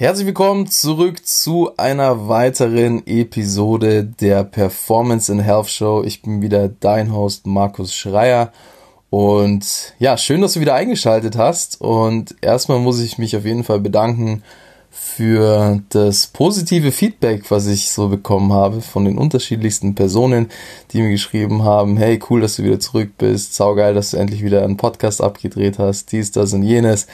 Herzlich willkommen zurück zu einer weiteren Episode der Performance in Health Show. Ich bin wieder dein Host Markus Schreier und ja, schön, dass du wieder eingeschaltet hast und erstmal muss ich mich auf jeden Fall bedanken für das positive Feedback, was ich so bekommen habe von den unterschiedlichsten Personen, die mir geschrieben haben, hey, cool, dass du wieder zurück bist, saugeil, dass du endlich wieder einen Podcast abgedreht hast, dies, das und jenes.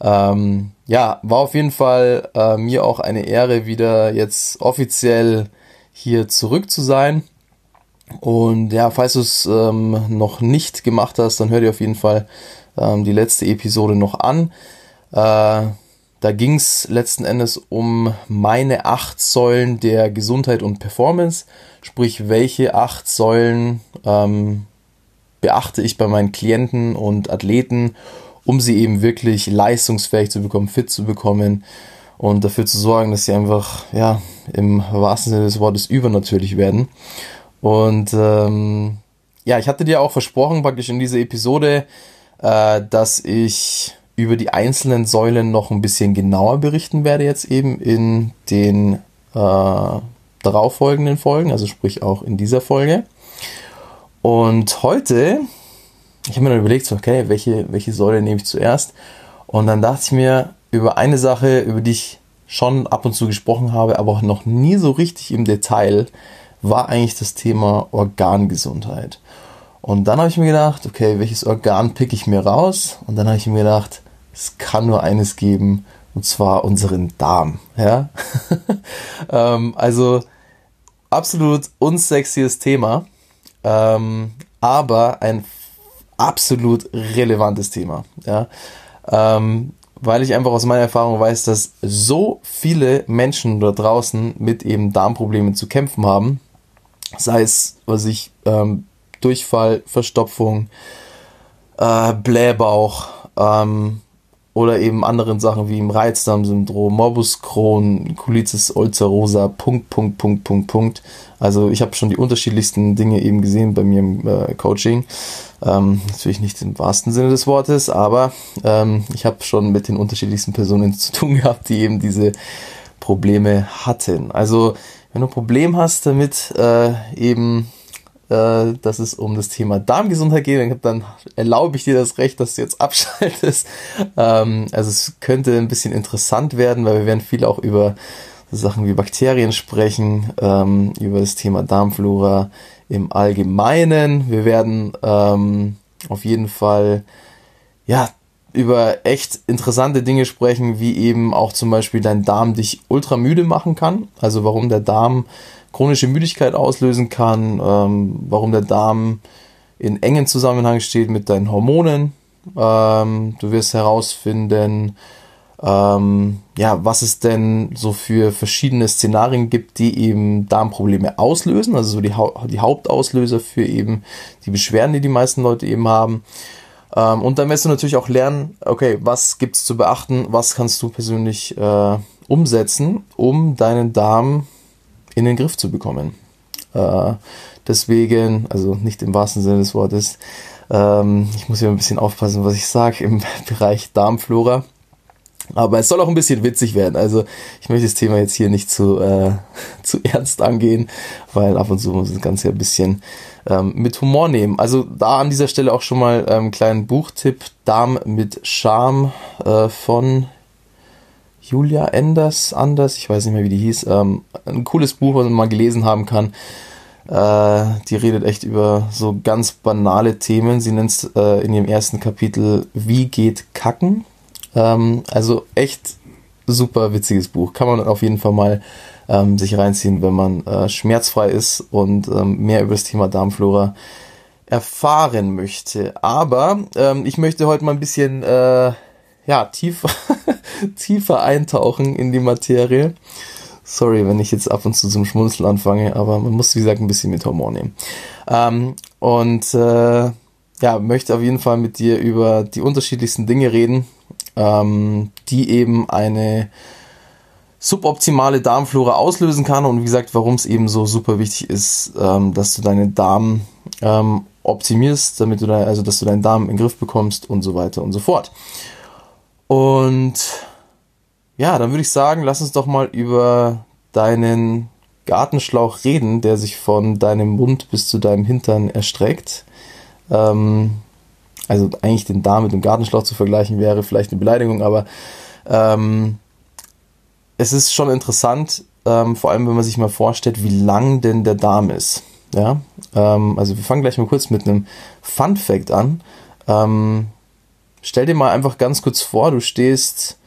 Ähm, ja, war auf jeden Fall äh, mir auch eine Ehre, wieder jetzt offiziell hier zurück zu sein. Und ja, falls du es ähm, noch nicht gemacht hast, dann hör dir auf jeden Fall ähm, die letzte Episode noch an. Äh, da ging es letzten Endes um meine acht Säulen der Gesundheit und Performance. Sprich, welche acht Säulen ähm, beachte ich bei meinen Klienten und Athleten um sie eben wirklich leistungsfähig zu bekommen, fit zu bekommen und dafür zu sorgen, dass sie einfach, ja, im wahrsten Sinne des Wortes übernatürlich werden. Und ähm, ja, ich hatte dir auch versprochen, praktisch in dieser Episode, äh, dass ich über die einzelnen Säulen noch ein bisschen genauer berichten werde, jetzt eben in den äh, darauffolgenden Folgen, also sprich auch in dieser Folge. Und heute ich habe mir dann überlegt, okay, welche, welche Säule nehme ich zuerst? Und dann dachte ich mir über eine Sache, über die ich schon ab und zu gesprochen habe, aber auch noch nie so richtig im Detail, war eigentlich das Thema Organgesundheit. Und dann habe ich mir gedacht, okay, welches Organ pick ich mir raus? Und dann habe ich mir gedacht, es kann nur eines geben, und zwar unseren Darm. Ja? ähm, also absolut unsexies Thema, ähm, aber ein absolut relevantes Thema. Ja? Ähm, weil ich einfach aus meiner Erfahrung weiß, dass so viele Menschen da draußen mit eben Darmproblemen zu kämpfen haben. Sei es, was ich, ähm, Durchfall, Verstopfung, äh, Blähbauch, ähm, oder eben anderen Sachen wie im Reizdarmsyndrom, Morbus Crohn, Colitis ulcerosa, Punkt, Punkt, Punkt, Punkt, Punkt. Also ich habe schon die unterschiedlichsten Dinge eben gesehen bei mir im äh, Coaching. Ähm, natürlich nicht im wahrsten Sinne des Wortes, aber ähm, ich habe schon mit den unterschiedlichsten Personen zu tun gehabt, die eben diese Probleme hatten. Also wenn du ein Problem hast damit, äh, eben äh, dass es um das Thema Darmgesundheit geht. Dann erlaube ich dir das Recht, dass du jetzt abschaltest. Ähm, also es könnte ein bisschen interessant werden, weil wir werden viel auch über Sachen wie Bakterien sprechen, ähm, über das Thema Darmflora im Allgemeinen. Wir werden ähm, auf jeden Fall ja über echt interessante Dinge sprechen, wie eben auch zum Beispiel dein Darm dich ultra müde machen kann. Also warum der Darm chronische Müdigkeit auslösen kann, ähm, warum der Darm in engen Zusammenhang steht mit deinen Hormonen. Ähm, du wirst herausfinden, ähm, ja, was es denn so für verschiedene Szenarien gibt, die eben Darmprobleme auslösen, also so die, ha die Hauptauslöser für eben die Beschwerden, die die meisten Leute eben haben. Ähm, und dann wirst du natürlich auch lernen, okay, was gibt es zu beachten, was kannst du persönlich äh, umsetzen, um deinen Darm in den Griff zu bekommen. Äh, deswegen, also nicht im wahrsten Sinne des Wortes, ähm, ich muss ja ein bisschen aufpassen, was ich sage im Bereich Darmflora. Aber es soll auch ein bisschen witzig werden. Also ich möchte das Thema jetzt hier nicht zu, äh, zu ernst angehen, weil ab und zu muss das Ganze ein bisschen ähm, mit Humor nehmen. Also da an dieser Stelle auch schon mal einen ähm, kleinen Buchtipp. Darm mit Charme äh, von Julia Enders, Anders, ich weiß nicht mehr, wie die hieß. Ähm, ein cooles Buch, was man mal gelesen haben kann. Äh, die redet echt über so ganz banale Themen. Sie nennt es äh, in ihrem ersten Kapitel Wie geht Kacken? Ähm, also echt super witziges Buch. Kann man auf jeden Fall mal ähm, sich reinziehen, wenn man äh, schmerzfrei ist und ähm, mehr über das Thema Darmflora erfahren möchte. Aber ähm, ich möchte heute mal ein bisschen äh, ja, tiefer, tiefer eintauchen in die Materie. Sorry, wenn ich jetzt ab und zu zum Schmunzeln anfange, aber man muss, wie gesagt, ein bisschen mit Humor nehmen. Ähm, und äh, ja, möchte auf jeden Fall mit dir über die unterschiedlichsten Dinge reden, ähm, die eben eine suboptimale Darmflora auslösen kann und wie gesagt, warum es eben so super wichtig ist, ähm, dass du deinen Darm ähm, optimierst, damit du da, also dass du deinen Darm in den Griff bekommst und so weiter und so fort. Und ja, dann würde ich sagen, lass uns doch mal über deinen Gartenschlauch reden, der sich von deinem Mund bis zu deinem Hintern erstreckt. Ähm, also eigentlich den Darm mit dem Gartenschlauch zu vergleichen wäre vielleicht eine Beleidigung, aber ähm, es ist schon interessant, ähm, vor allem wenn man sich mal vorstellt, wie lang denn der Darm ist. Ja, ähm, also wir fangen gleich mal kurz mit einem Fun Fact an. Ähm, stell dir mal einfach ganz kurz vor, du stehst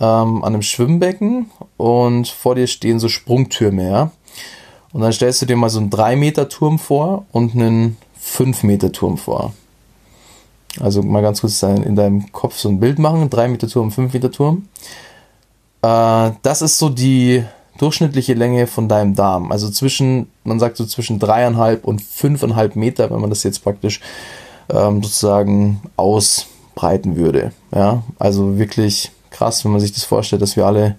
ähm, an einem Schwimmbecken und vor dir stehen so Sprungtürme, ja. Und dann stellst du dir mal so einen 3 Meter Turm vor und einen 5 Meter Turm vor. Also mal ganz kurz in deinem Kopf so ein Bild machen, 3 Meter Turm, 5 Meter Turm. Äh, das ist so die durchschnittliche Länge von deinem Darm. Also zwischen, man sagt so zwischen dreieinhalb und fünfeinhalb Meter, wenn man das jetzt praktisch ähm, sozusagen ausbreiten würde. Ja, also wirklich krass, wenn man sich das vorstellt, dass wir alle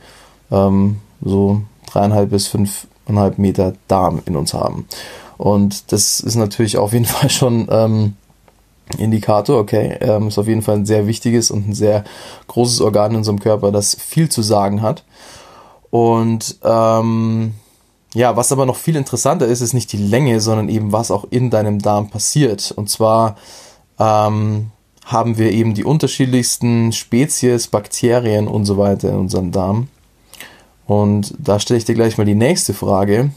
ähm, so dreieinhalb bis fünfeinhalb Meter Darm in uns haben. Und das ist natürlich auf jeden Fall schon ähm, Indikator, okay, ähm, ist auf jeden Fall ein sehr wichtiges und ein sehr großes Organ in unserem Körper, das viel zu sagen hat. Und ähm, ja, was aber noch viel interessanter ist, ist nicht die Länge, sondern eben was auch in deinem Darm passiert. Und zwar ähm, haben wir eben die unterschiedlichsten Spezies, Bakterien und so weiter in unserem Darm. Und da stelle ich dir gleich mal die nächste Frage.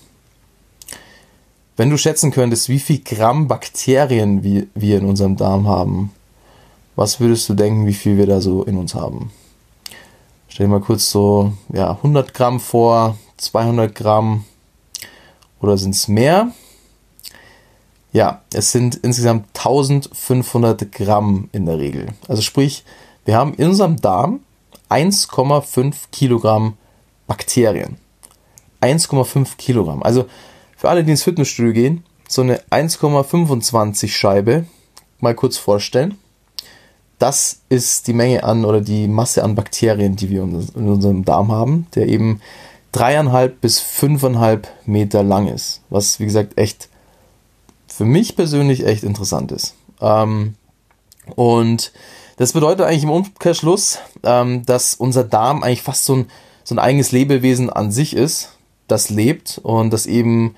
Wenn du schätzen könntest, wie viel Gramm Bakterien wir, wir in unserem Darm haben, was würdest du denken, wie viel wir da so in uns haben? Stell dir mal kurz so ja, 100 Gramm vor, 200 Gramm oder sind es mehr? Ja, es sind insgesamt 1500 Gramm in der Regel. Also sprich, wir haben in unserem Darm 1,5 Kilogramm Bakterien. 1,5 Kilogramm. Also für alle, die ins Fitnessstudio gehen, so eine 1,25 Scheibe mal kurz vorstellen. Das ist die Menge an oder die Masse an Bakterien, die wir in unserem Darm haben, der eben dreieinhalb bis fünfeinhalb Meter lang ist. Was, wie gesagt, echt für mich persönlich echt interessant ist. Ähm, und das bedeutet eigentlich im Umkehrschluss, ähm, dass unser Darm eigentlich fast so ein, so ein eigenes Lebewesen an sich ist das lebt und das eben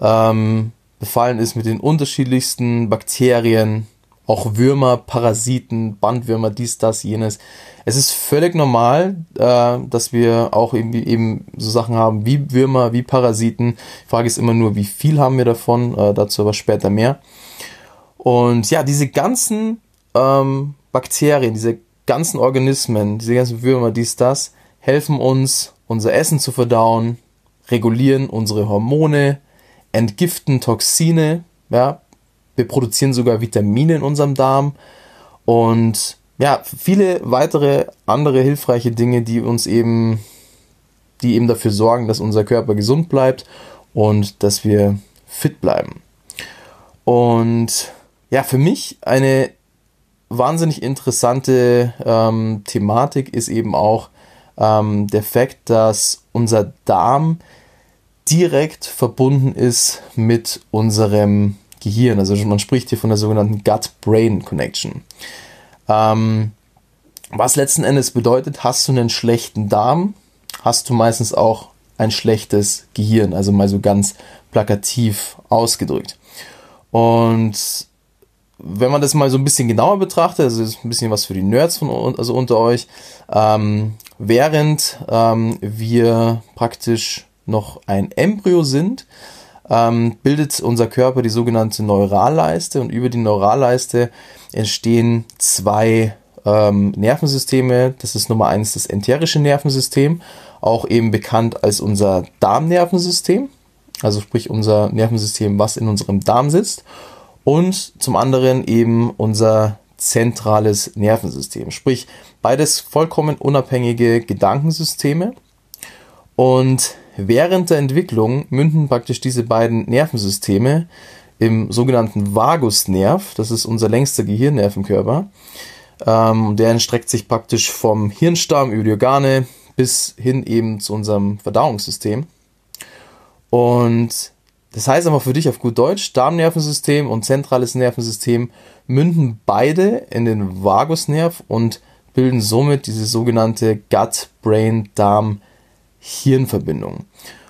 ähm, befallen ist mit den unterschiedlichsten Bakterien, auch Würmer, Parasiten, Bandwürmer, dies, das, jenes. Es ist völlig normal, äh, dass wir auch eben, eben so Sachen haben wie Würmer, wie Parasiten. Die Frage ist immer nur, wie viel haben wir davon, äh, dazu aber später mehr. Und ja, diese ganzen ähm, Bakterien, diese ganzen Organismen, diese ganzen Würmer, dies, das, helfen uns, unser Essen zu verdauen, regulieren unsere Hormone, entgiften Toxine, ja, wir produzieren sogar Vitamine in unserem Darm und ja, viele weitere andere hilfreiche Dinge, die uns eben, die eben dafür sorgen, dass unser Körper gesund bleibt und dass wir fit bleiben. Und ja, für mich eine wahnsinnig interessante ähm, Thematik ist eben auch ähm, der Fakt, dass unser Darm direkt verbunden ist mit unserem Gehirn. Also man spricht hier von der sogenannten Gut-Brain-Connection. Ähm, was letzten Endes bedeutet, hast du einen schlechten Darm, hast du meistens auch ein schlechtes Gehirn, also mal so ganz plakativ ausgedrückt. Und wenn man das mal so ein bisschen genauer betrachtet, also ist ein bisschen was für die Nerds von also unter euch, ähm, während ähm, wir praktisch noch ein Embryo sind, ähm, bildet unser Körper die sogenannte Neuralleiste und über die Neuralleiste entstehen zwei ähm, Nervensysteme. Das ist Nummer eins das enterische Nervensystem, auch eben bekannt als unser Darmnervensystem, also sprich unser Nervensystem, was in unserem Darm sitzt, und zum anderen eben unser zentrales Nervensystem, sprich beides vollkommen unabhängige Gedankensysteme. Und Während der Entwicklung münden praktisch diese beiden Nervensysteme im sogenannten Vagusnerv, das ist unser längster Gehirnnerv im Körper. Ähm, der entstreckt sich praktisch vom Hirnstamm über die Organe bis hin eben zu unserem Verdauungssystem. Und das heißt aber für dich auf gut Deutsch, Darmnervensystem und zentrales Nervensystem münden beide in den Vagusnerv und bilden somit diese sogenannte Gut-Brain-Darm-Hirn-Verbindung.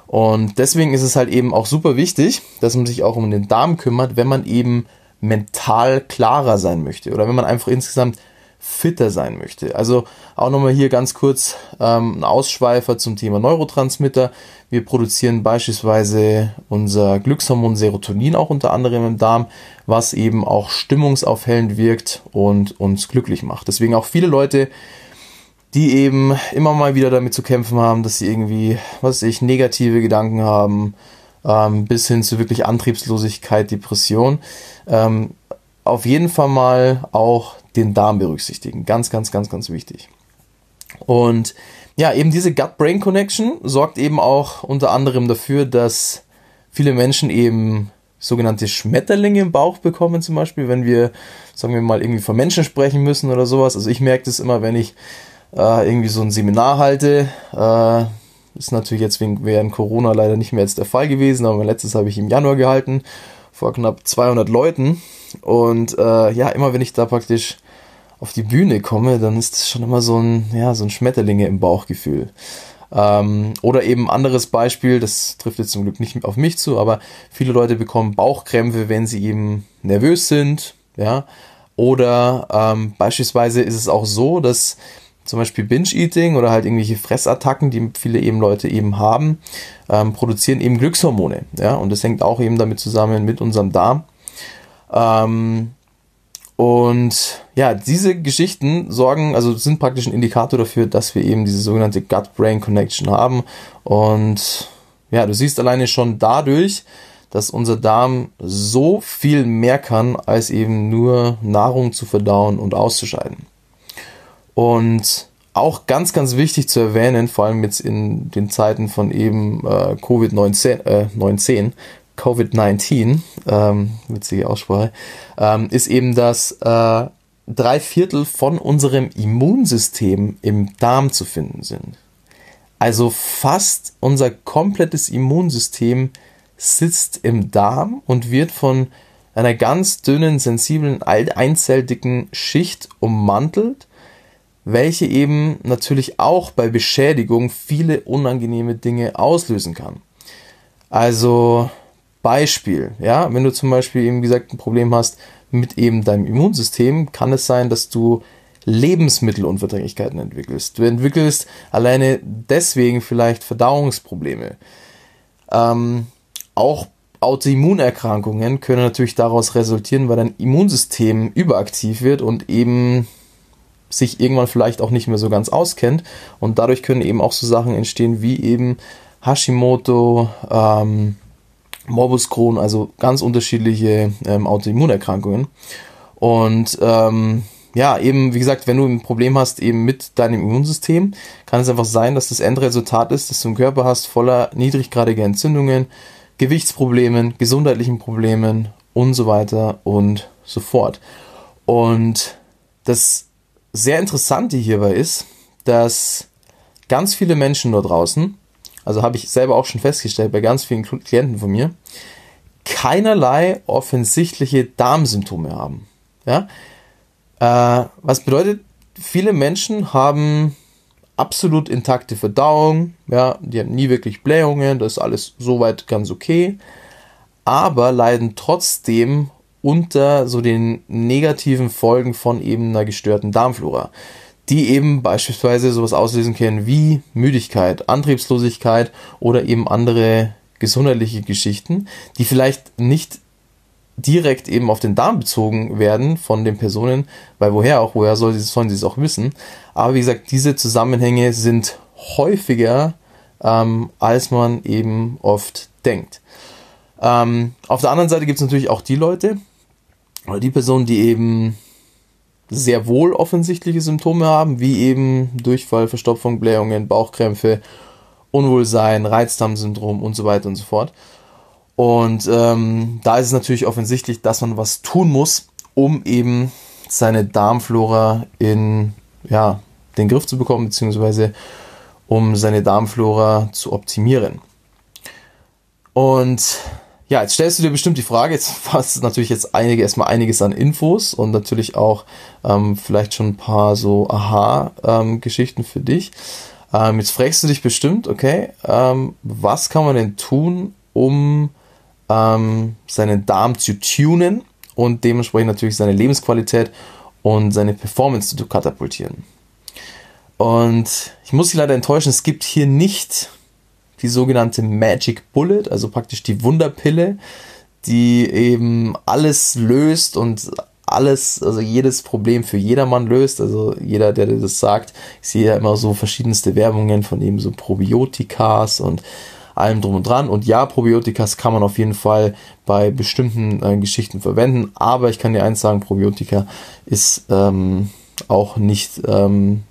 Und deswegen ist es halt eben auch super wichtig, dass man sich auch um den Darm kümmert, wenn man eben mental klarer sein möchte oder wenn man einfach insgesamt fitter sein möchte. Also auch nochmal hier ganz kurz ähm, ein Ausschweifer zum Thema Neurotransmitter. Wir produzieren beispielsweise unser Glückshormon Serotonin auch unter anderem im Darm, was eben auch stimmungsaufhellend wirkt und uns glücklich macht. Deswegen auch viele Leute, die eben immer mal wieder damit zu kämpfen haben, dass sie irgendwie, was weiß ich, negative Gedanken haben, ähm, bis hin zu wirklich Antriebslosigkeit, Depression. Ähm, auf jeden Fall mal auch den Darm berücksichtigen. Ganz, ganz, ganz, ganz wichtig. Und ja, eben diese Gut-Brain-Connection sorgt eben auch unter anderem dafür, dass viele Menschen eben sogenannte Schmetterlinge im Bauch bekommen, zum Beispiel, wenn wir, sagen wir mal, irgendwie von Menschen sprechen müssen oder sowas. Also ich merke das immer, wenn ich äh, irgendwie so ein Seminar halte. Äh, ist natürlich jetzt wegen, während Corona leider nicht mehr jetzt der Fall gewesen, aber mein letztes habe ich im Januar gehalten, vor knapp 200 Leuten. Und äh, ja, immer wenn ich da praktisch auf die Bühne komme, dann ist es schon immer so ein, ja, so ein Schmetterlinge im Bauchgefühl. Ähm, oder eben anderes Beispiel, das trifft jetzt zum Glück nicht auf mich zu, aber viele Leute bekommen Bauchkrämpfe, wenn sie eben nervös sind, ja. Oder ähm, beispielsweise ist es auch so, dass zum Beispiel Binge-Eating oder halt irgendwelche Fressattacken, die viele eben Leute eben haben, ähm, produzieren eben Glückshormone, ja. Und das hängt auch eben damit zusammen mit unserem Darm. Ähm, und ja, diese Geschichten sorgen, also sind praktisch ein Indikator dafür, dass wir eben diese sogenannte Gut-Brain-Connection haben. Und ja, du siehst alleine schon dadurch, dass unser Darm so viel mehr kann, als eben nur Nahrung zu verdauen und auszuscheiden. Und auch ganz, ganz wichtig zu erwähnen, vor allem jetzt in den Zeiten von eben äh, Covid-19, äh, 19, Covid-19, ähm, witzige Aussprache, ähm, ist eben, dass äh, drei Viertel von unserem Immunsystem im Darm zu finden sind. Also fast unser komplettes Immunsystem sitzt im Darm und wird von einer ganz dünnen, sensiblen, einzelldicken Schicht ummantelt, welche eben natürlich auch bei Beschädigung viele unangenehme Dinge auslösen kann. Also Beispiel, ja, wenn du zum Beispiel eben gesagt ein Problem hast mit eben deinem Immunsystem, kann es sein, dass du Lebensmittelunverträglichkeiten entwickelst. Du entwickelst alleine deswegen vielleicht Verdauungsprobleme. Ähm, auch Autoimmunerkrankungen können natürlich daraus resultieren, weil dein Immunsystem überaktiv wird und eben sich irgendwann vielleicht auch nicht mehr so ganz auskennt. Und dadurch können eben auch so Sachen entstehen wie eben Hashimoto, ähm, Morbus Crohn, also ganz unterschiedliche ähm, Autoimmunerkrankungen. Und ähm, ja, eben, wie gesagt, wenn du ein Problem hast eben mit deinem Immunsystem, kann es einfach sein, dass das Endresultat ist, dass du einen Körper hast voller niedriggradiger Entzündungen, Gewichtsproblemen, gesundheitlichen Problemen und so weiter und so fort. Und das sehr Interessante hierbei ist, dass ganz viele Menschen dort draußen also habe ich selber auch schon festgestellt bei ganz vielen Klienten von mir, keinerlei offensichtliche Darmsymptome haben. Ja? Äh, was bedeutet, viele Menschen haben absolut intakte Verdauung, ja, die haben nie wirklich Blähungen, das ist alles soweit ganz okay, aber leiden trotzdem unter so den negativen Folgen von eben einer gestörten Darmflora die eben beispielsweise sowas auslösen können wie Müdigkeit, Antriebslosigkeit oder eben andere gesundheitliche Geschichten, die vielleicht nicht direkt eben auf den Darm bezogen werden von den Personen, weil woher auch, woher soll, sollen sie es auch wissen. Aber wie gesagt, diese Zusammenhänge sind häufiger, ähm, als man eben oft denkt. Ähm, auf der anderen Seite gibt es natürlich auch die Leute oder die Personen, die eben sehr wohl offensichtliche Symptome haben, wie eben Durchfall, Verstopfung, Blähungen, Bauchkrämpfe, Unwohlsein, Reizdarmsyndrom und so weiter und so fort. Und ähm, da ist es natürlich offensichtlich, dass man was tun muss, um eben seine Darmflora in ja, den Griff zu bekommen, beziehungsweise um seine Darmflora zu optimieren. Und ja, jetzt stellst du dir bestimmt die Frage, jetzt fasst natürlich jetzt einige, erstmal einiges an Infos und natürlich auch ähm, vielleicht schon ein paar so Aha-Geschichten ähm, für dich. Ähm, jetzt fragst du dich bestimmt, okay, ähm, was kann man denn tun, um ähm, seinen Darm zu tunen und dementsprechend natürlich seine Lebensqualität und seine Performance zu katapultieren. Und ich muss dich leider enttäuschen, es gibt hier nicht die sogenannte Magic Bullet, also praktisch die Wunderpille, die eben alles löst und alles, also jedes Problem für jedermann löst. Also jeder, der das sagt, ich sehe ja immer so verschiedenste Werbungen von eben so Probiotikas und allem drum und dran. Und ja, Probiotikas kann man auf jeden Fall bei bestimmten äh, Geschichten verwenden. Aber ich kann dir eins sagen, Probiotika ist ähm, auch nicht ähm,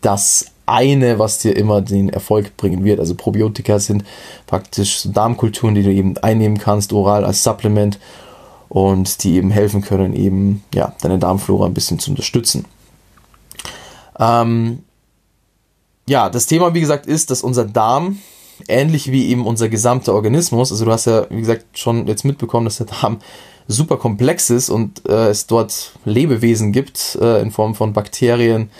das eine, was dir immer den Erfolg bringen wird. Also Probiotika sind praktisch so Darmkulturen, die du eben einnehmen kannst, oral als Supplement und die eben helfen können, eben ja, deine Darmflora ein bisschen zu unterstützen. Ähm, ja, das Thema, wie gesagt, ist, dass unser Darm, ähnlich wie eben unser gesamter Organismus, also du hast ja, wie gesagt, schon jetzt mitbekommen, dass der Darm super komplex ist und äh, es dort Lebewesen gibt äh, in Form von Bakterien,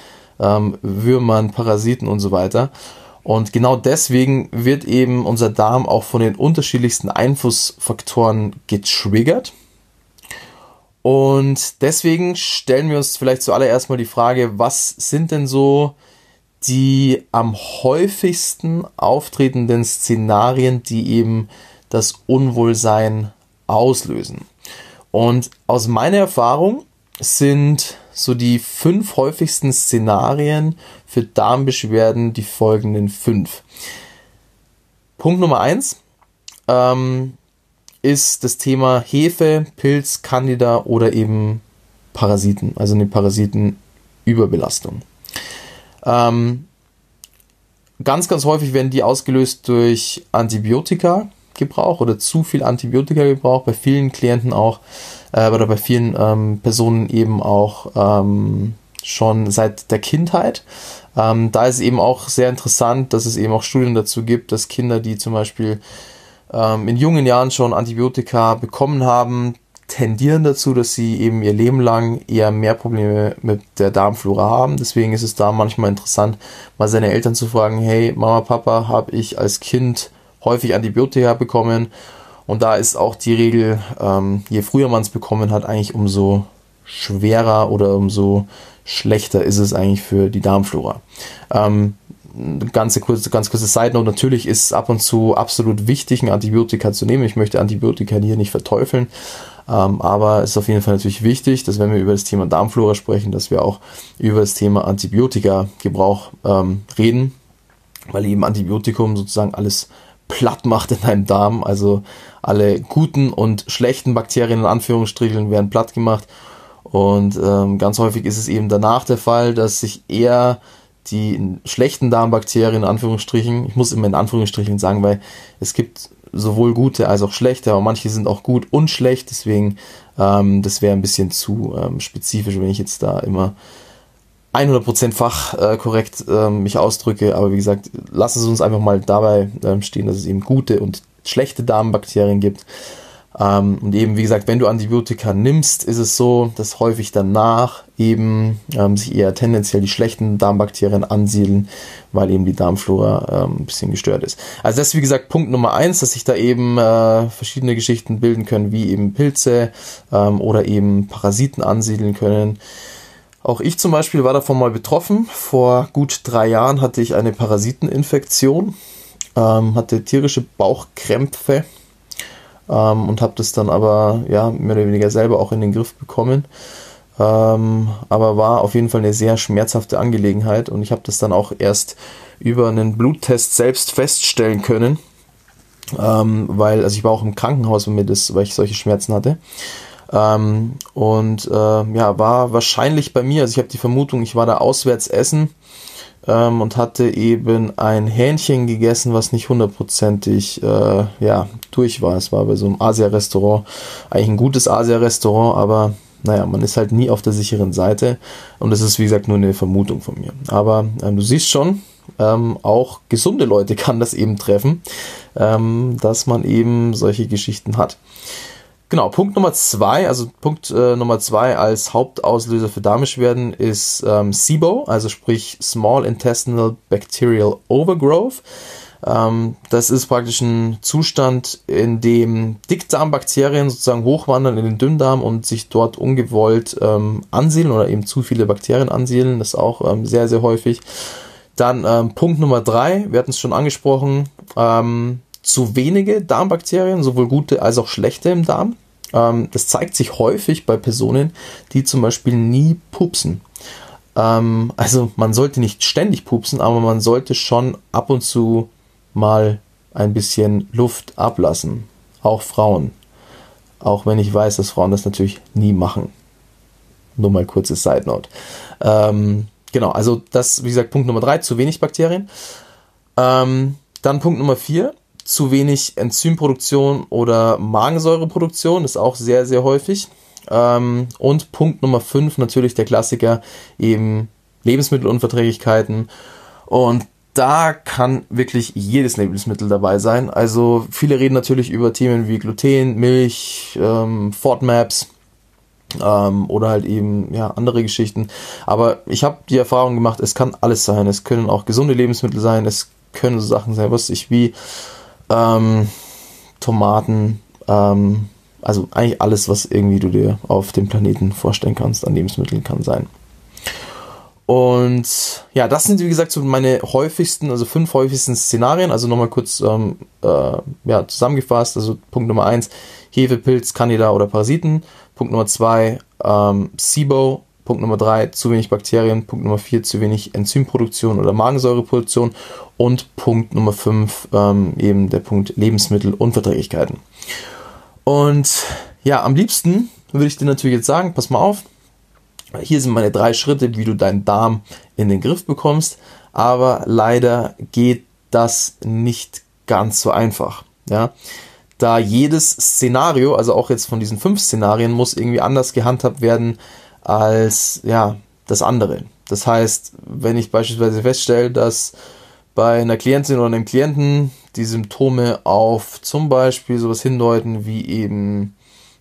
ähm, Würmern, Parasiten und so weiter. Und genau deswegen wird eben unser Darm auch von den unterschiedlichsten Einflussfaktoren getriggert. Und deswegen stellen wir uns vielleicht zuallererst mal die Frage, was sind denn so die am häufigsten auftretenden Szenarien, die eben das Unwohlsein auslösen? Und aus meiner Erfahrung sind so die fünf häufigsten Szenarien für Darmbeschwerden die folgenden fünf. Punkt Nummer eins ähm, ist das Thema Hefe, Pilz, Candida oder eben Parasiten, also eine Parasitenüberbelastung. Ähm, ganz, ganz häufig werden die ausgelöst durch Antibiotika-Gebrauch oder zu viel Antibiotika-Gebrauch, bei vielen Klienten auch äh, oder bei vielen ähm, Personen eben auch ähm, schon seit der Kindheit. Ähm, da ist eben auch sehr interessant, dass es eben auch Studien dazu gibt, dass Kinder, die zum Beispiel ähm, in jungen Jahren schon Antibiotika bekommen haben, tendieren dazu, dass sie eben ihr Leben lang eher mehr Probleme mit der Darmflora haben. Deswegen ist es da manchmal interessant, mal seine Eltern zu fragen, hey Mama, Papa, habe ich als Kind häufig Antibiotika bekommen und da ist auch die Regel, ähm, je früher man es bekommen hat, eigentlich umso schwerer oder umso schlechter ist es eigentlich für die Darmflora. Ähm, ganze kurze, ganz kurze Side Note, natürlich ist es ab und zu absolut wichtig, ein Antibiotika zu nehmen. Ich möchte Antibiotika hier nicht verteufeln. Ähm, aber es ist auf jeden Fall natürlich wichtig, dass wenn wir über das Thema Darmflora sprechen, dass wir auch über das Thema Antibiotika-Gebrauch ähm, reden, weil eben Antibiotikum sozusagen alles platt macht in deinem Darm. Also alle guten und schlechten Bakterien in Anführungsstrichen werden platt gemacht. Und ähm, ganz häufig ist es eben danach der Fall, dass sich eher die schlechten Darmbakterien in Anführungsstrichen, ich muss immer in Anführungsstrichen sagen, weil es gibt sowohl gute als auch schlechte, aber manche sind auch gut und schlecht, deswegen ähm, das wäre ein bisschen zu ähm, spezifisch, wenn ich jetzt da immer 100% fachkorrekt äh, ähm, mich ausdrücke, aber wie gesagt, lassen Sie uns einfach mal dabei ähm, stehen, dass es eben gute und schlechte Darmbakterien gibt. Ähm, und eben, wie gesagt, wenn du Antibiotika nimmst, ist es so, dass häufig danach eben ähm, sich eher tendenziell die schlechten Darmbakterien ansiedeln, weil eben die Darmflora ähm, ein bisschen gestört ist. Also das ist wie gesagt Punkt Nummer eins, dass sich da eben äh, verschiedene Geschichten bilden können, wie eben Pilze ähm, oder eben Parasiten ansiedeln können. Auch ich zum Beispiel war davon mal betroffen. Vor gut drei Jahren hatte ich eine Parasiteninfektion, ähm, hatte tierische Bauchkrämpfe ähm, und habe das dann aber ja mehr oder weniger selber auch in den Griff bekommen. Ähm, aber war auf jeden Fall eine sehr schmerzhafte Angelegenheit und ich habe das dann auch erst über einen Bluttest selbst feststellen können, ähm, weil also ich war auch im Krankenhaus, weil, das, weil ich solche Schmerzen hatte. Ähm, und äh, ja, war wahrscheinlich bei mir, also ich habe die Vermutung, ich war da auswärts essen ähm, und hatte eben ein Hähnchen gegessen, was nicht hundertprozentig äh, ja, durch war. Es war bei so einem Asia-Restaurant, eigentlich ein gutes Asia-Restaurant, aber naja, man ist halt nie auf der sicheren Seite und das ist wie gesagt nur eine Vermutung von mir. Aber ähm, du siehst schon, ähm, auch gesunde Leute kann das eben treffen, ähm, dass man eben solche Geschichten hat. Genau, Punkt Nummer zwei, also Punkt äh, Nummer zwei als Hauptauslöser für Darmbeschwerden ist ähm, SIBO, also sprich Small Intestinal Bacterial Overgrowth. Ähm, das ist praktisch ein Zustand, in dem Dickdarmbakterien sozusagen hochwandern in den Dünndarm und sich dort ungewollt ähm, ansiedeln oder eben zu viele Bakterien ansiedeln. Das ist auch ähm, sehr, sehr häufig. Dann ähm, Punkt Nummer drei, wir hatten es schon angesprochen, ähm, zu wenige Darmbakterien, sowohl gute als auch schlechte im Darm. Ähm, das zeigt sich häufig bei Personen, die zum Beispiel nie pupsen. Ähm, also man sollte nicht ständig pupsen, aber man sollte schon ab und zu mal ein bisschen Luft ablassen. Auch Frauen. Auch wenn ich weiß, dass Frauen das natürlich nie machen. Nur mal kurzes Side Note. Ähm, genau, also das, wie gesagt, Punkt Nummer drei, zu wenig Bakterien. Ähm, dann Punkt Nummer vier, zu wenig Enzymproduktion oder Magensäureproduktion, ist auch sehr, sehr häufig. Ähm, und Punkt Nummer 5, natürlich der Klassiker, eben Lebensmittelunverträglichkeiten. Und da kann wirklich jedes Lebensmittel dabei sein. Also viele reden natürlich über Themen wie Gluten, Milch, ähm, FODMAPs ähm, oder halt eben ja andere Geschichten. Aber ich habe die Erfahrung gemacht, es kann alles sein. Es können auch gesunde Lebensmittel sein. Es können so Sachen sein, was ich wie ähm, Tomaten, ähm, also eigentlich alles, was irgendwie du dir auf dem Planeten vorstellen kannst an Lebensmitteln kann sein. Und ja, das sind wie gesagt so meine häufigsten, also fünf häufigsten Szenarien. Also nochmal kurz ähm, äh, ja, zusammengefasst. Also Punkt Nummer eins, Hefepilz, Candida oder Parasiten. Punkt Nummer zwei, ähm, SIBO. Punkt Nummer drei, zu wenig Bakterien. Punkt Nummer vier, zu wenig Enzymproduktion oder Magensäureproduktion. Und Punkt Nummer 5, ähm, eben der Punkt Lebensmittelunverträglichkeiten. Und ja, am liebsten würde ich dir natürlich jetzt sagen, pass mal auf, hier sind meine drei Schritte, wie du deinen Darm in den Griff bekommst. Aber leider geht das nicht ganz so einfach. Ja, da jedes Szenario, also auch jetzt von diesen fünf Szenarien, muss irgendwie anders gehandhabt werden als ja das andere. Das heißt, wenn ich beispielsweise feststelle, dass bei einer Klientin oder einem Klienten die Symptome auf zum Beispiel sowas hindeuten wie eben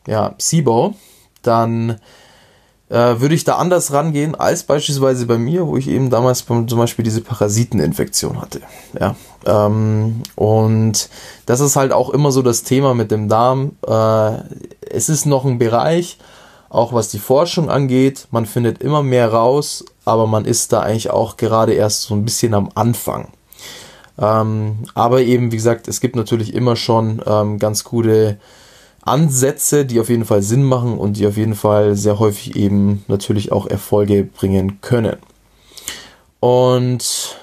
ja, SIBO, dann äh, würde ich da anders rangehen als beispielsweise bei mir, wo ich eben damals zum Beispiel diese Parasiteninfektion hatte. Ja, ähm, und das ist halt auch immer so das Thema mit dem Darm. Äh, es ist noch ein Bereich, auch was die Forschung angeht. Man findet immer mehr raus, aber man ist da eigentlich auch gerade erst so ein bisschen am Anfang. Ähm, aber eben, wie gesagt, es gibt natürlich immer schon ähm, ganz gute Ansätze, die auf jeden Fall Sinn machen und die auf jeden Fall sehr häufig eben natürlich auch Erfolge bringen können. Und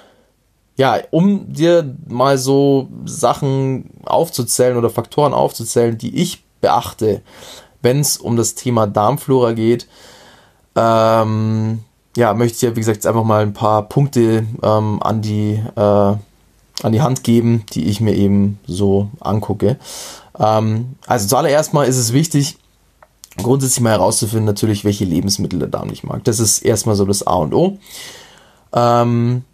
ja, um dir mal so Sachen aufzuzählen oder Faktoren aufzuzählen, die ich beachte, wenn es um das Thema Darmflora geht, ähm, ja, möchte ich ja, wie gesagt, jetzt einfach mal ein paar Punkte ähm, an die äh, an die Hand geben, die ich mir eben so angucke. Ähm, also zuallererst mal ist es wichtig, grundsätzlich mal herauszufinden, natürlich, welche Lebensmittel der Darm nicht mag. Das ist erstmal so das A und O. Ähm,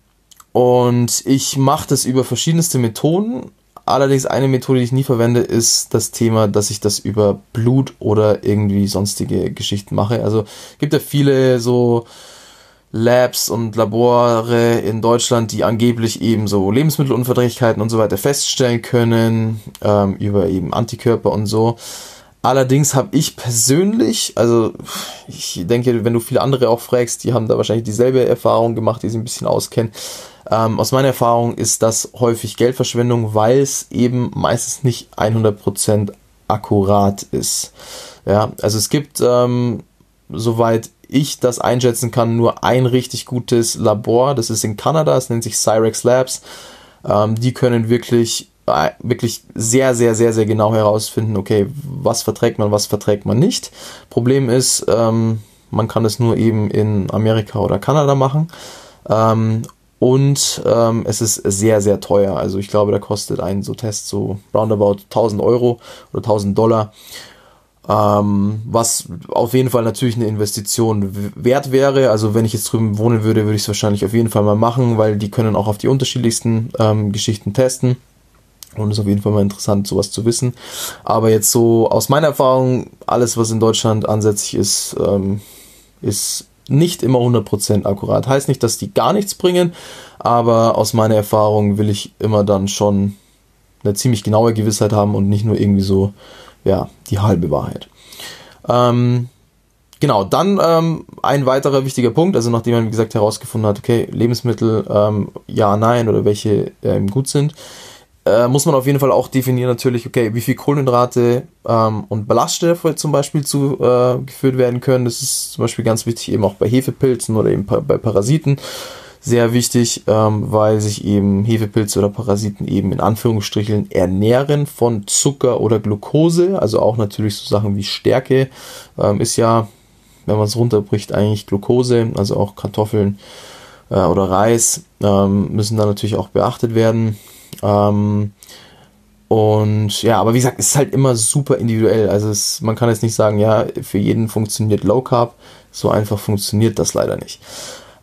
und ich mache das über verschiedenste Methoden. Allerdings eine Methode, die ich nie verwende, ist das Thema, dass ich das über Blut oder irgendwie sonstige Geschichten mache. Also gibt ja viele so Labs und Labore in Deutschland, die angeblich eben so Lebensmittelunverträglichkeiten und so weiter feststellen können, ähm, über eben Antikörper und so. Allerdings habe ich persönlich, also ich denke, wenn du viele andere auch fragst, die haben da wahrscheinlich dieselbe Erfahrung gemacht, die sich ein bisschen auskennen. Ähm, aus meiner Erfahrung ist das häufig Geldverschwendung, weil es eben meistens nicht 100% akkurat ist. Ja, also es gibt, ähm, soweit ich das einschätzen kann, nur ein richtig gutes Labor. Das ist in Kanada, es nennt sich Cyrex Labs. Ähm, die können wirklich, wirklich sehr, sehr, sehr, sehr genau herausfinden, okay, was verträgt man, was verträgt man nicht. Problem ist, ähm, man kann es nur eben in Amerika oder Kanada machen. Ähm, und ähm, es ist sehr, sehr teuer. Also ich glaube, da kostet ein so Test so roundabout 1000 Euro oder 1000 Dollar. Ähm, was auf jeden Fall natürlich eine Investition wert wäre. Also wenn ich jetzt drüben wohnen würde, würde ich es wahrscheinlich auf jeden Fall mal machen, weil die können auch auf die unterschiedlichsten ähm, Geschichten testen. Und es ist auf jeden Fall mal interessant, sowas zu wissen. Aber jetzt so aus meiner Erfahrung, alles, was in Deutschland ansätzlich ist, ähm, ist nicht immer 100% akkurat. Heißt nicht, dass die gar nichts bringen, aber aus meiner Erfahrung will ich immer dann schon eine ziemlich genaue Gewissheit haben und nicht nur irgendwie so ja, die halbe Wahrheit. Ähm, genau, dann ähm, ein weiterer wichtiger Punkt, also nachdem man, wie gesagt, herausgefunden hat, okay, Lebensmittel, ähm, ja, nein oder welche ähm, gut sind, äh, muss man auf jeden Fall auch definieren natürlich, okay, wie viel Kohlenhydrate ähm, und Ballaststoffe zum Beispiel zugeführt äh, werden können. Das ist zum Beispiel ganz wichtig eben auch bei Hefepilzen oder eben bei Parasiten sehr wichtig, ähm, weil sich eben Hefepilze oder Parasiten eben in Anführungsstrichen ernähren von Zucker oder Glucose, also auch natürlich so Sachen wie Stärke ähm, ist ja, wenn man es runterbricht, eigentlich Glucose, also auch Kartoffeln äh, oder Reis ähm, müssen da natürlich auch beachtet werden. Ähm, und ja, aber wie gesagt, es ist halt immer super individuell. Also es, man kann jetzt nicht sagen, ja, für jeden funktioniert Low Carb. So einfach funktioniert das leider nicht.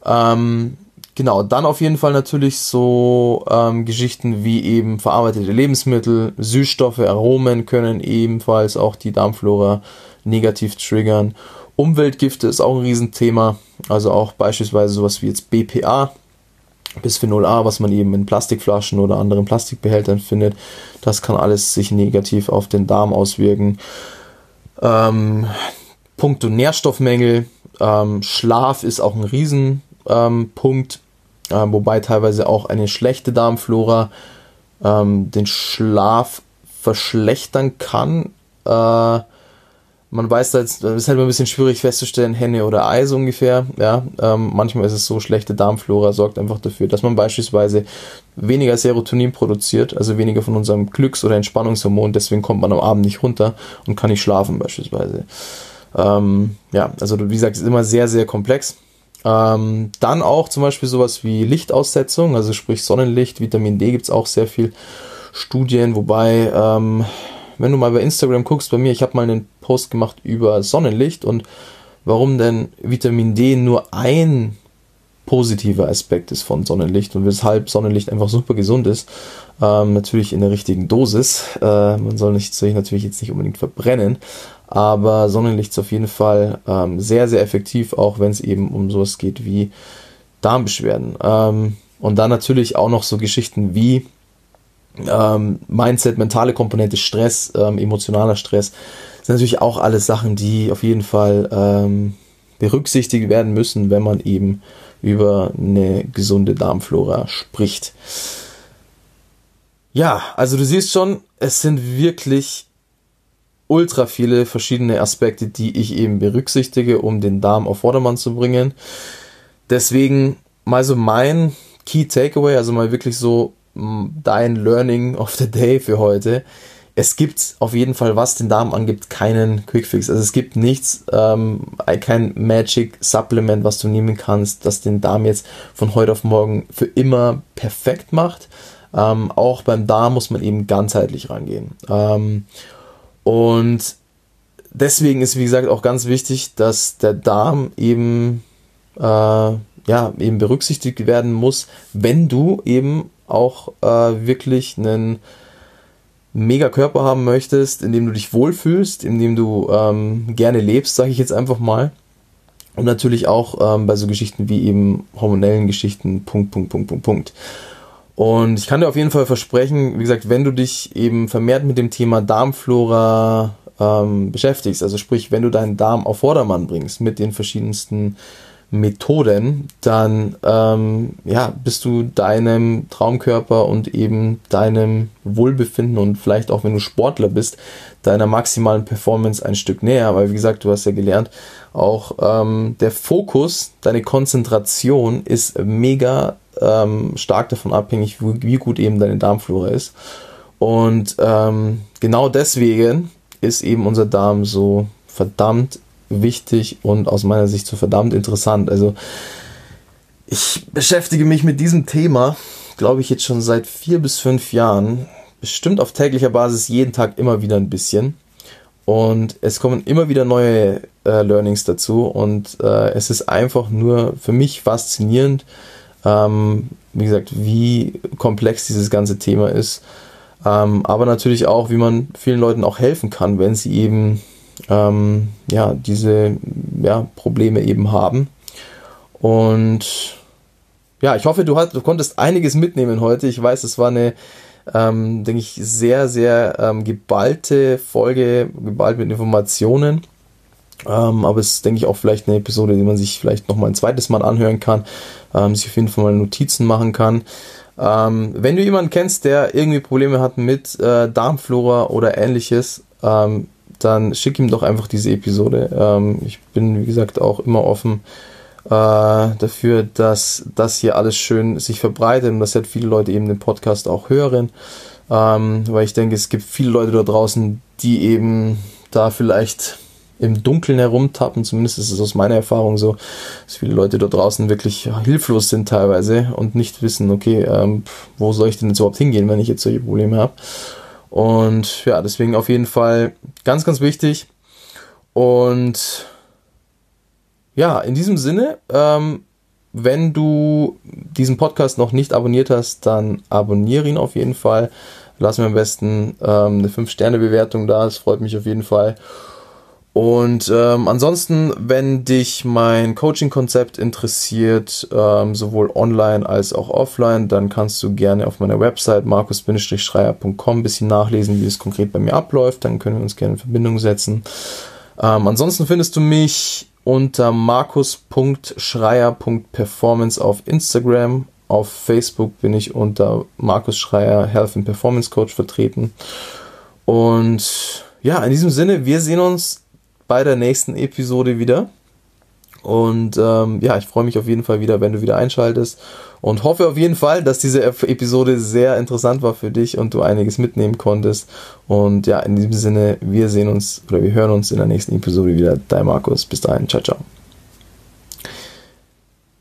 Ähm, Genau, dann auf jeden Fall natürlich so ähm, Geschichten wie eben verarbeitete Lebensmittel, Süßstoffe, Aromen können ebenfalls auch die Darmflora negativ triggern. Umweltgifte ist auch ein Riesenthema, also auch beispielsweise sowas wie jetzt BPA, Bisphenol A, was man eben in Plastikflaschen oder anderen Plastikbehältern findet. Das kann alles sich negativ auf den Darm auswirken. Ähm, Punkto Nährstoffmängel, ähm, Schlaf ist auch ein Riesenpunkt. Ähm, wobei teilweise auch eine schlechte Darmflora ähm, den Schlaf verschlechtern kann. Äh, man weiß, das ist halt ein bisschen schwierig festzustellen, Henne oder Ei so ungefähr. Ja, ähm, manchmal ist es so, schlechte Darmflora sorgt einfach dafür, dass man beispielsweise weniger Serotonin produziert, also weniger von unserem Glücks- oder Entspannungshormon. Deswegen kommt man am Abend nicht runter und kann nicht schlafen beispielsweise. Ähm, ja, also wie gesagt, es ist immer sehr, sehr komplex. Ähm, dann auch zum Beispiel sowas wie Lichtaussetzung, also sprich Sonnenlicht, Vitamin D gibt es auch sehr viel Studien, wobei, ähm, wenn du mal bei Instagram guckst, bei mir, ich habe mal einen Post gemacht über Sonnenlicht und warum denn Vitamin D nur ein positiver Aspekt ist von Sonnenlicht und weshalb Sonnenlicht einfach super gesund ist. Ähm, natürlich in der richtigen Dosis. Äh, man soll nicht, sich natürlich jetzt nicht unbedingt verbrennen, aber Sonnenlicht ist auf jeden Fall ähm, sehr, sehr effektiv, auch wenn es eben um sowas geht wie Darmbeschwerden. Ähm, und dann natürlich auch noch so Geschichten wie ähm, Mindset, mentale Komponente, Stress, ähm, emotionaler Stress. Sind natürlich auch alles Sachen, die auf jeden Fall ähm, berücksichtigt werden müssen, wenn man eben über eine gesunde Darmflora spricht. Ja, also du siehst schon, es sind wirklich ultra viele verschiedene Aspekte, die ich eben berücksichtige, um den Darm auf Vordermann zu bringen. Deswegen mal so mein Key Takeaway, also mal wirklich so dein Learning of the Day für heute. Es gibt auf jeden Fall, was den Darm angibt, keinen Quickfix. Also es gibt nichts, ähm, kein Magic Supplement, was du nehmen kannst, das den Darm jetzt von heute auf morgen für immer perfekt macht. Ähm, auch beim Darm muss man eben ganzheitlich rangehen. Ähm, und deswegen ist, wie gesagt, auch ganz wichtig, dass der Darm eben, äh, ja, eben berücksichtigt werden muss, wenn du eben auch äh, wirklich einen mega Körper haben möchtest, in dem du dich wohlfühlst, in dem du ähm, gerne lebst, sage ich jetzt einfach mal. Und natürlich auch ähm, bei so Geschichten wie eben hormonellen Geschichten, Punkt, Punkt, Punkt, Punkt, Punkt. Und ich kann dir auf jeden Fall versprechen, wie gesagt, wenn du dich eben vermehrt mit dem Thema Darmflora ähm, beschäftigst, also sprich, wenn du deinen Darm auf Vordermann bringst mit den verschiedensten Methoden, dann ähm, ja, bist du deinem Traumkörper und eben deinem Wohlbefinden und vielleicht auch wenn du Sportler bist, deiner maximalen Performance ein Stück näher, weil wie gesagt, du hast ja gelernt, auch ähm, der Fokus, deine Konzentration ist mega ähm, stark davon abhängig, wie, wie, gut eben deine Darmflora ist. Und ähm, genau deswegen ist eben unser Darm so verdammt wichtig und aus meiner Sicht so verdammt interessant. Also ich beschäftige mich mit diesem Thema, glaube ich, jetzt schon seit vier bis fünf Jahren, bestimmt auf täglicher Basis jeden Tag immer wieder ein bisschen. und es kommen immer wieder neue äh, Learnings dazu und äh, es ist einfach nur für mich faszinierend, ähm, wie gesagt, wie komplex dieses ganze Thema ist, ähm, aber natürlich auch, wie man vielen Leuten auch helfen kann, wenn sie eben ähm, ja, diese ja, Probleme eben haben. Und ja, ich hoffe, du, hast, du konntest einiges mitnehmen heute. Ich weiß, es war eine ähm, denke ich, sehr, sehr ähm, geballte Folge, geballt mit Informationen. Ähm, aber es ist, denke ich, auch vielleicht eine Episode, die man sich vielleicht nochmal ein zweites Mal anhören kann, ähm, sich auf jeden Fall mal Notizen machen kann. Ähm, wenn du jemanden kennst, der irgendwie Probleme hat mit äh, Darmflora oder ähnliches, ähm, dann schick ihm doch einfach diese Episode. Ähm, ich bin, wie gesagt, auch immer offen äh, dafür, dass das hier alles schön sich verbreitet und dass halt viele Leute eben den Podcast auch hören. Ähm, weil ich denke, es gibt viele Leute da draußen, die eben da vielleicht im Dunkeln herumtappen, zumindest ist es aus meiner Erfahrung so, dass viele Leute da draußen wirklich hilflos sind teilweise und nicht wissen, okay, ähm, wo soll ich denn jetzt überhaupt hingehen, wenn ich jetzt solche Probleme habe. Und ja, deswegen auf jeden Fall ganz, ganz wichtig. Und ja, in diesem Sinne, ähm, wenn du diesen Podcast noch nicht abonniert hast, dann abonniere ihn auf jeden Fall. Lass mir am besten ähm, eine 5-Sterne-Bewertung da, das freut mich auf jeden Fall. Und ähm, ansonsten, wenn dich mein Coaching-Konzept interessiert, ähm, sowohl online als auch offline, dann kannst du gerne auf meiner Website markus-schreier.com ein bisschen nachlesen, wie es konkret bei mir abläuft. Dann können wir uns gerne in Verbindung setzen. Ähm, ansonsten findest du mich unter markus.schreier.performance auf Instagram. Auf Facebook bin ich unter Markus Schreier Health and Performance Coach vertreten. Und ja, in diesem Sinne, wir sehen uns bei der nächsten Episode wieder. Und ähm, ja, ich freue mich auf jeden Fall wieder, wenn du wieder einschaltest und hoffe auf jeden Fall, dass diese Episode sehr interessant war für dich und du einiges mitnehmen konntest. Und ja, in diesem Sinne, wir sehen uns oder wir hören uns in der nächsten Episode wieder. Dein Markus. Bis dahin. Ciao, ciao.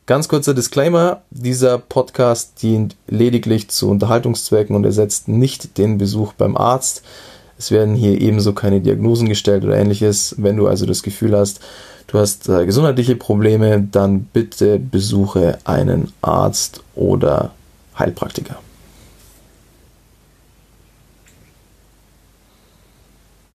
Ganz kurzer Disclaimer, dieser Podcast dient lediglich zu Unterhaltungszwecken und ersetzt nicht den Besuch beim Arzt. Es werden hier ebenso keine Diagnosen gestellt oder ähnliches. Wenn du also das Gefühl hast, du hast äh, gesundheitliche Probleme, dann bitte besuche einen Arzt oder Heilpraktiker.